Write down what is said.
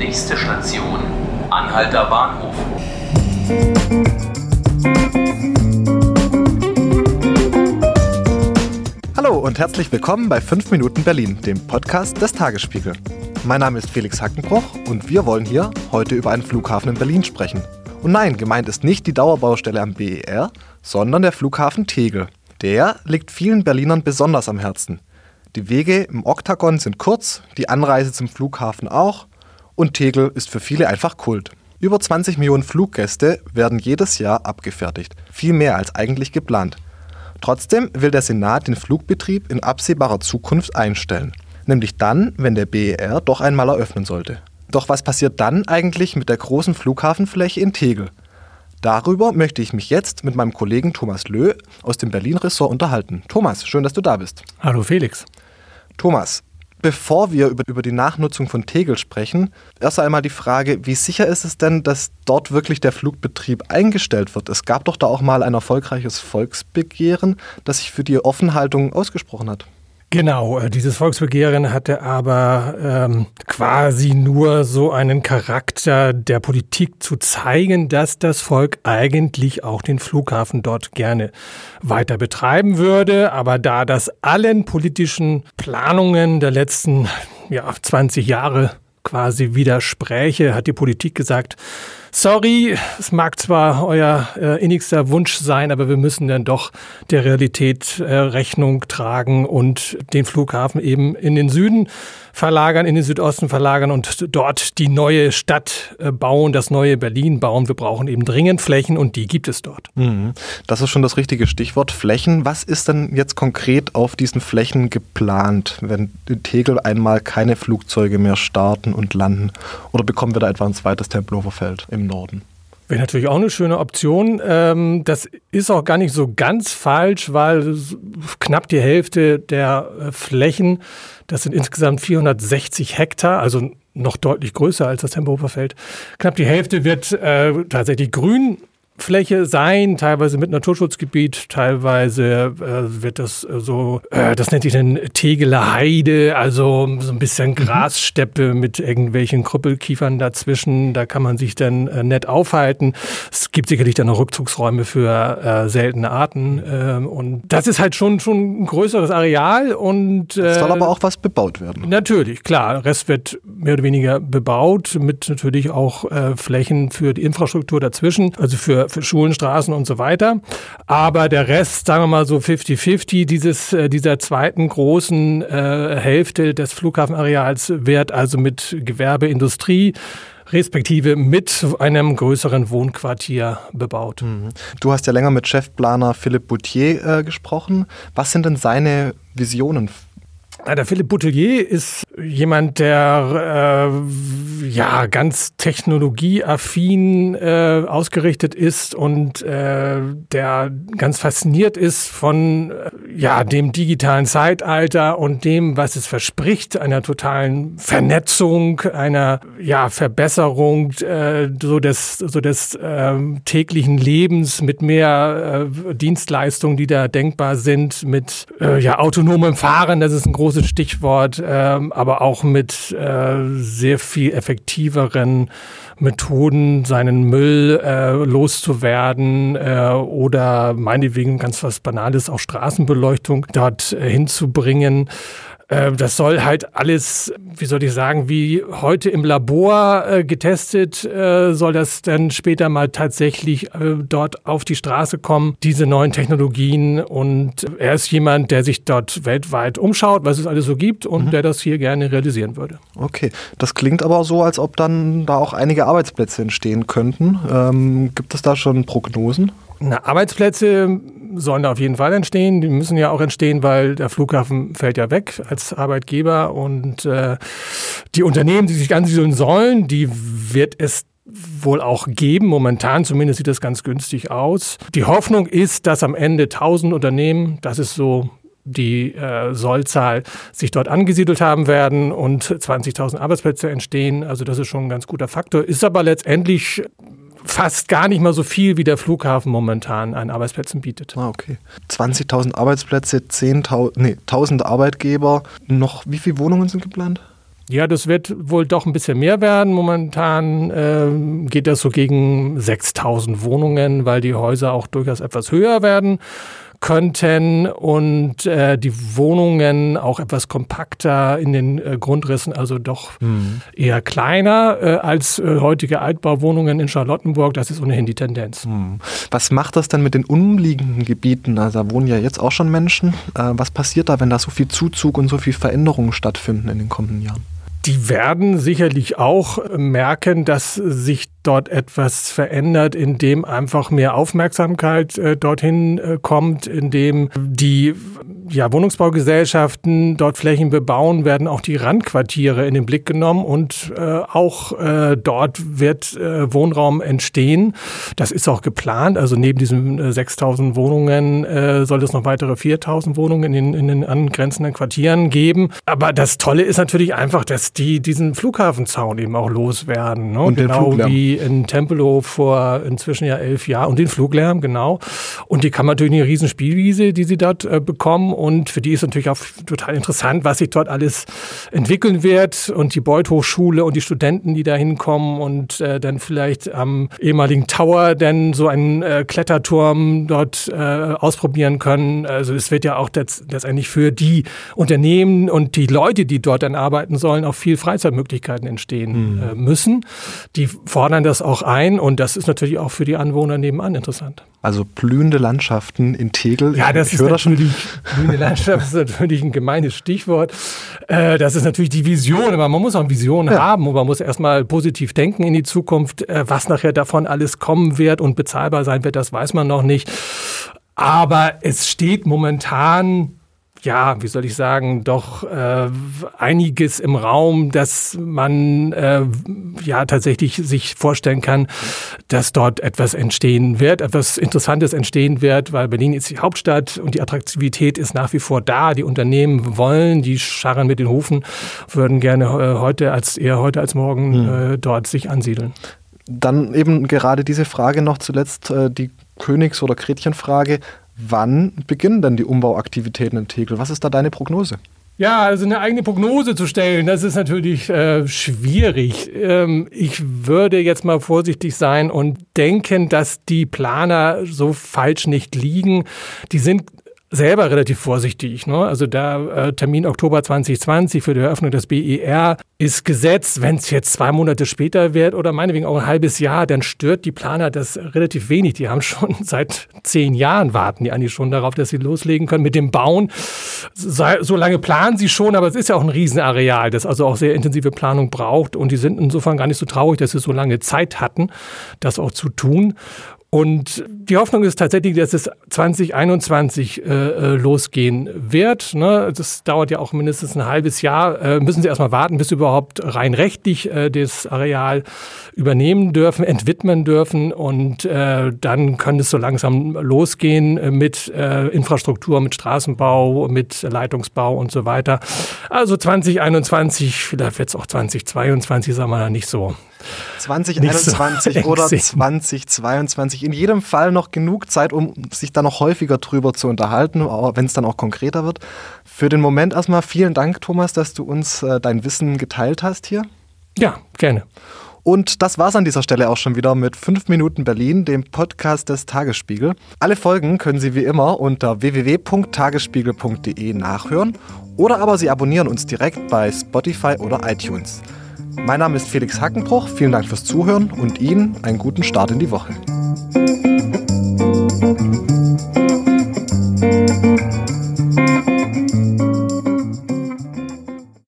Nächste Station, Anhalter Bahnhof. Hallo und herzlich willkommen bei 5 Minuten Berlin, dem Podcast des Tagesspiegel. Mein Name ist Felix Hackenbroch und wir wollen hier heute über einen Flughafen in Berlin sprechen. Und nein, gemeint ist nicht die Dauerbaustelle am BER, sondern der Flughafen Tegel. Der liegt vielen Berlinern besonders am Herzen. Die Wege im Oktagon sind kurz, die Anreise zum Flughafen auch und Tegel ist für viele einfach Kult. Über 20 Millionen Fluggäste werden jedes Jahr abgefertigt, viel mehr als eigentlich geplant. Trotzdem will der Senat den Flugbetrieb in absehbarer Zukunft einstellen, nämlich dann, wenn der BER doch einmal eröffnen sollte. Doch was passiert dann eigentlich mit der großen Flughafenfläche in Tegel? Darüber möchte ich mich jetzt mit meinem Kollegen Thomas Löh aus dem Berlin-Ressort unterhalten. Thomas, schön, dass du da bist. Hallo Felix. Thomas, Bevor wir über, über die Nachnutzung von Tegel sprechen, erst einmal die Frage, wie sicher ist es denn, dass dort wirklich der Flugbetrieb eingestellt wird? Es gab doch da auch mal ein erfolgreiches Volksbegehren, das sich für die Offenhaltung ausgesprochen hat. Genau, äh, dieses Volksbegehren hatte aber ähm, quasi nur so einen Charakter der Politik zu zeigen, dass das Volk eigentlich auch den Flughafen dort gerne weiter betreiben würde. Aber da das allen politischen Planungen der letzten ja, 20 Jahre quasi widerspräche, hat die Politik gesagt, sorry, es mag zwar euer äh, innigster Wunsch sein, aber wir müssen dann doch der Realität äh, Rechnung tragen und den Flughafen eben in den Süden verlagern, in den Südosten verlagern und dort die neue Stadt äh, bauen, das neue Berlin bauen. Wir brauchen eben dringend Flächen und die gibt es dort. Mhm. Das ist schon das richtige Stichwort, Flächen. Was ist denn jetzt konkret auf diesen Flächen geplant, wenn in Tegel einmal keine Flugzeuge mehr starten und landen? Oder bekommen wir da etwa ein zweites Tempelhofer Feld im Norden? Wäre natürlich auch eine schöne Option. Ähm, das ist auch gar nicht so ganz falsch, weil knapp die Hälfte der äh, Flächen, das sind insgesamt 460 Hektar, also noch deutlich größer als das Tempelhofer Feld. Knapp die Hälfte wird äh, tatsächlich grün Fläche sein, teilweise mit Naturschutzgebiet, teilweise äh, wird das äh, so, äh, das nennt sich dann Tegeler Heide, also so ein bisschen mhm. Grassteppe mit irgendwelchen Krüppelkiefern dazwischen. Da kann man sich dann äh, nett aufhalten. Es gibt sicherlich dann noch Rückzugsräume für äh, seltene Arten ähm, und das ist halt schon schon ein größeres Areal und es soll aber auch was bebaut werden. Natürlich, klar. Der Rest wird mehr oder weniger bebaut mit natürlich auch Flächen für die Infrastruktur dazwischen, also für für Schulen, Straßen und so weiter. Aber der Rest, sagen wir mal so 50-50, dieses, äh, dieser zweiten großen äh, Hälfte des Flughafenareals wird also mit Gewerbe, Industrie, respektive mit einem größeren Wohnquartier bebaut. Mhm. Du hast ja länger mit Chefplaner Philipp Boutier äh, gesprochen. Was sind denn seine Visionen der Philipp Boutelier ist jemand, der äh, ja ganz technologieaffin äh, ausgerichtet ist und äh, der ganz fasziniert ist von äh, ja dem digitalen Zeitalter und dem, was es verspricht, einer totalen Vernetzung, einer ja Verbesserung äh, so des so des äh, täglichen Lebens mit mehr äh, Dienstleistungen, die da denkbar sind, mit ja autonomem Fahren. Das ist ein großes großes Stichwort, ähm, aber auch mit äh, sehr viel effektiveren Methoden, seinen Müll äh, loszuwerden äh, oder meinetwegen ganz was Banales, auch Straßenbeleuchtung dort äh, hinzubringen. Äh, das soll halt alles, wie soll ich sagen, wie heute im Labor äh, getestet, äh, soll das dann später mal tatsächlich äh, dort auf die Straße kommen, diese neuen Technologien. Und er ist jemand, der sich dort weltweit umschaut, was es alles so gibt und mhm. der das hier gerne realisieren würde. Okay, das klingt aber so, als ob dann da auch einige Arbeitsplätze entstehen könnten. Ähm, gibt es da schon Prognosen? Na, Arbeitsplätze sollen da auf jeden Fall entstehen. Die müssen ja auch entstehen, weil der Flughafen fällt ja weg als Arbeitgeber und äh, die Unternehmen, die sich ansiedeln sollen, die wird es wohl auch geben. Momentan zumindest sieht das ganz günstig aus. Die Hoffnung ist, dass am Ende 1000 Unternehmen, das ist so die äh, Sollzahl sich dort angesiedelt haben werden und 20.000 Arbeitsplätze entstehen. Also das ist schon ein ganz guter Faktor. Ist aber letztendlich fast gar nicht mal so viel, wie der Flughafen momentan an Arbeitsplätzen bietet. Ah, okay. 20.000 Arbeitsplätze, 10.000, nee, 1.000 Arbeitgeber. Noch wie viele Wohnungen sind geplant? Ja, das wird wohl doch ein bisschen mehr werden. Momentan äh, geht das so gegen 6000 Wohnungen, weil die Häuser auch durchaus etwas höher werden könnten und äh, die Wohnungen auch etwas kompakter in den äh, Grundrissen, also doch mhm. eher kleiner äh, als äh, heutige Altbauwohnungen in Charlottenburg. Das ist ohnehin die Tendenz. Mhm. Was macht das denn mit den umliegenden Gebieten? Also da wohnen ja jetzt auch schon Menschen. Äh, was passiert da, wenn da so viel Zuzug und so viel Veränderungen stattfinden in den kommenden Jahren? Die werden sicherlich auch merken, dass sich dort etwas verändert, indem einfach mehr Aufmerksamkeit äh, dorthin äh, kommt, indem die ja, Wohnungsbaugesellschaften dort Flächen bebauen, werden auch die Randquartiere in den Blick genommen und äh, auch äh, dort wird äh, Wohnraum entstehen. Das ist auch geplant. Also neben diesen 6000 äh, Wohnungen äh, soll es noch weitere 4000 Wohnungen in, in den angrenzenden Quartieren geben. Aber das Tolle ist natürlich einfach, dass die diesen Flughafenzaun eben auch loswerden. Ne? Und genau wie in Tempelhof vor inzwischen ja elf Jahren und den Fluglärm, genau. Und die kann man durch eine riesen Spielwiese, die sie dort äh, bekommen. Und für die ist natürlich auch total interessant, was sich dort alles entwickeln wird. Und die Beuth Hochschule und die Studenten, die da hinkommen und äh, dann vielleicht am ehemaligen Tower dann so einen äh, Kletterturm dort äh, ausprobieren können. Also es wird ja auch letztendlich für die Unternehmen und die Leute, die dort dann arbeiten sollen, auch viel Freizeitmöglichkeiten entstehen mhm. äh, müssen. Die fordern das auch ein und das ist natürlich auch für die Anwohner nebenan interessant. Also blühende Landschaften in Tegel. Ja, das ich ist natürlich, blühende Landschaft ist natürlich ein gemeines Stichwort. Äh, das ist natürlich die Vision, aber man muss auch eine Vision ja. haben und man muss erstmal positiv denken in die Zukunft. Äh, was nachher davon alles kommen wird und bezahlbar sein wird, das weiß man noch nicht. Aber es steht momentan ja, wie soll ich sagen, doch äh, einiges im Raum, dass man äh, ja tatsächlich sich vorstellen kann, dass dort etwas entstehen wird, etwas Interessantes entstehen wird, weil Berlin ist die Hauptstadt und die Attraktivität ist nach wie vor da. Die Unternehmen wollen, die scharren mit den Hufen, würden gerne äh, heute als eher heute als morgen mhm. äh, dort sich ansiedeln. Dann eben gerade diese Frage noch zuletzt, äh, die Königs- oder Gretchenfrage. Wann beginnen denn die Umbauaktivitäten in Tegel? Was ist da deine Prognose? Ja, also eine eigene Prognose zu stellen, das ist natürlich äh, schwierig. Ähm, ich würde jetzt mal vorsichtig sein und denken, dass die Planer so falsch nicht liegen. Die sind selber relativ vorsichtig. Ne? Also der äh, Termin Oktober 2020 für die Eröffnung des BER ist gesetzt. Wenn es jetzt zwei Monate später wird oder meinetwegen auch ein halbes Jahr, dann stört die Planer das relativ wenig. Die haben schon seit zehn Jahren warten die eigentlich schon darauf, dass sie loslegen können mit dem Bauen. So lange planen sie schon, aber es ist ja auch ein Riesenareal, das also auch sehr intensive Planung braucht. Und die sind insofern gar nicht so traurig, dass sie so lange Zeit hatten, das auch zu tun. Und die Hoffnung ist tatsächlich, dass es 2021 äh, äh, losgehen wird. Ne? Das dauert ja auch mindestens ein halbes Jahr. Äh, müssen Sie erstmal warten, bis Sie überhaupt rein rechtlich äh, das Areal übernehmen dürfen, entwidmen dürfen. Und äh, dann kann es so langsam losgehen mit äh, Infrastruktur, mit Straßenbau, mit Leitungsbau und so weiter. Also 2021, vielleicht wird es auch 2022, sagen wir da nicht so 2021 so oder 2022. In jedem Fall noch genug Zeit, um sich da noch häufiger drüber zu unterhalten, wenn es dann auch konkreter wird. Für den Moment erstmal vielen Dank, Thomas, dass du uns äh, dein Wissen geteilt hast hier. Ja, gerne. Und das war's an dieser Stelle auch schon wieder mit 5 Minuten Berlin, dem Podcast des Tagesspiegel. Alle Folgen können Sie wie immer unter www.tagesspiegel.de nachhören oder aber Sie abonnieren uns direkt bei Spotify oder iTunes. Mein Name ist Felix Hackenbruch. Vielen Dank fürs Zuhören und Ihnen einen guten Start in die Woche.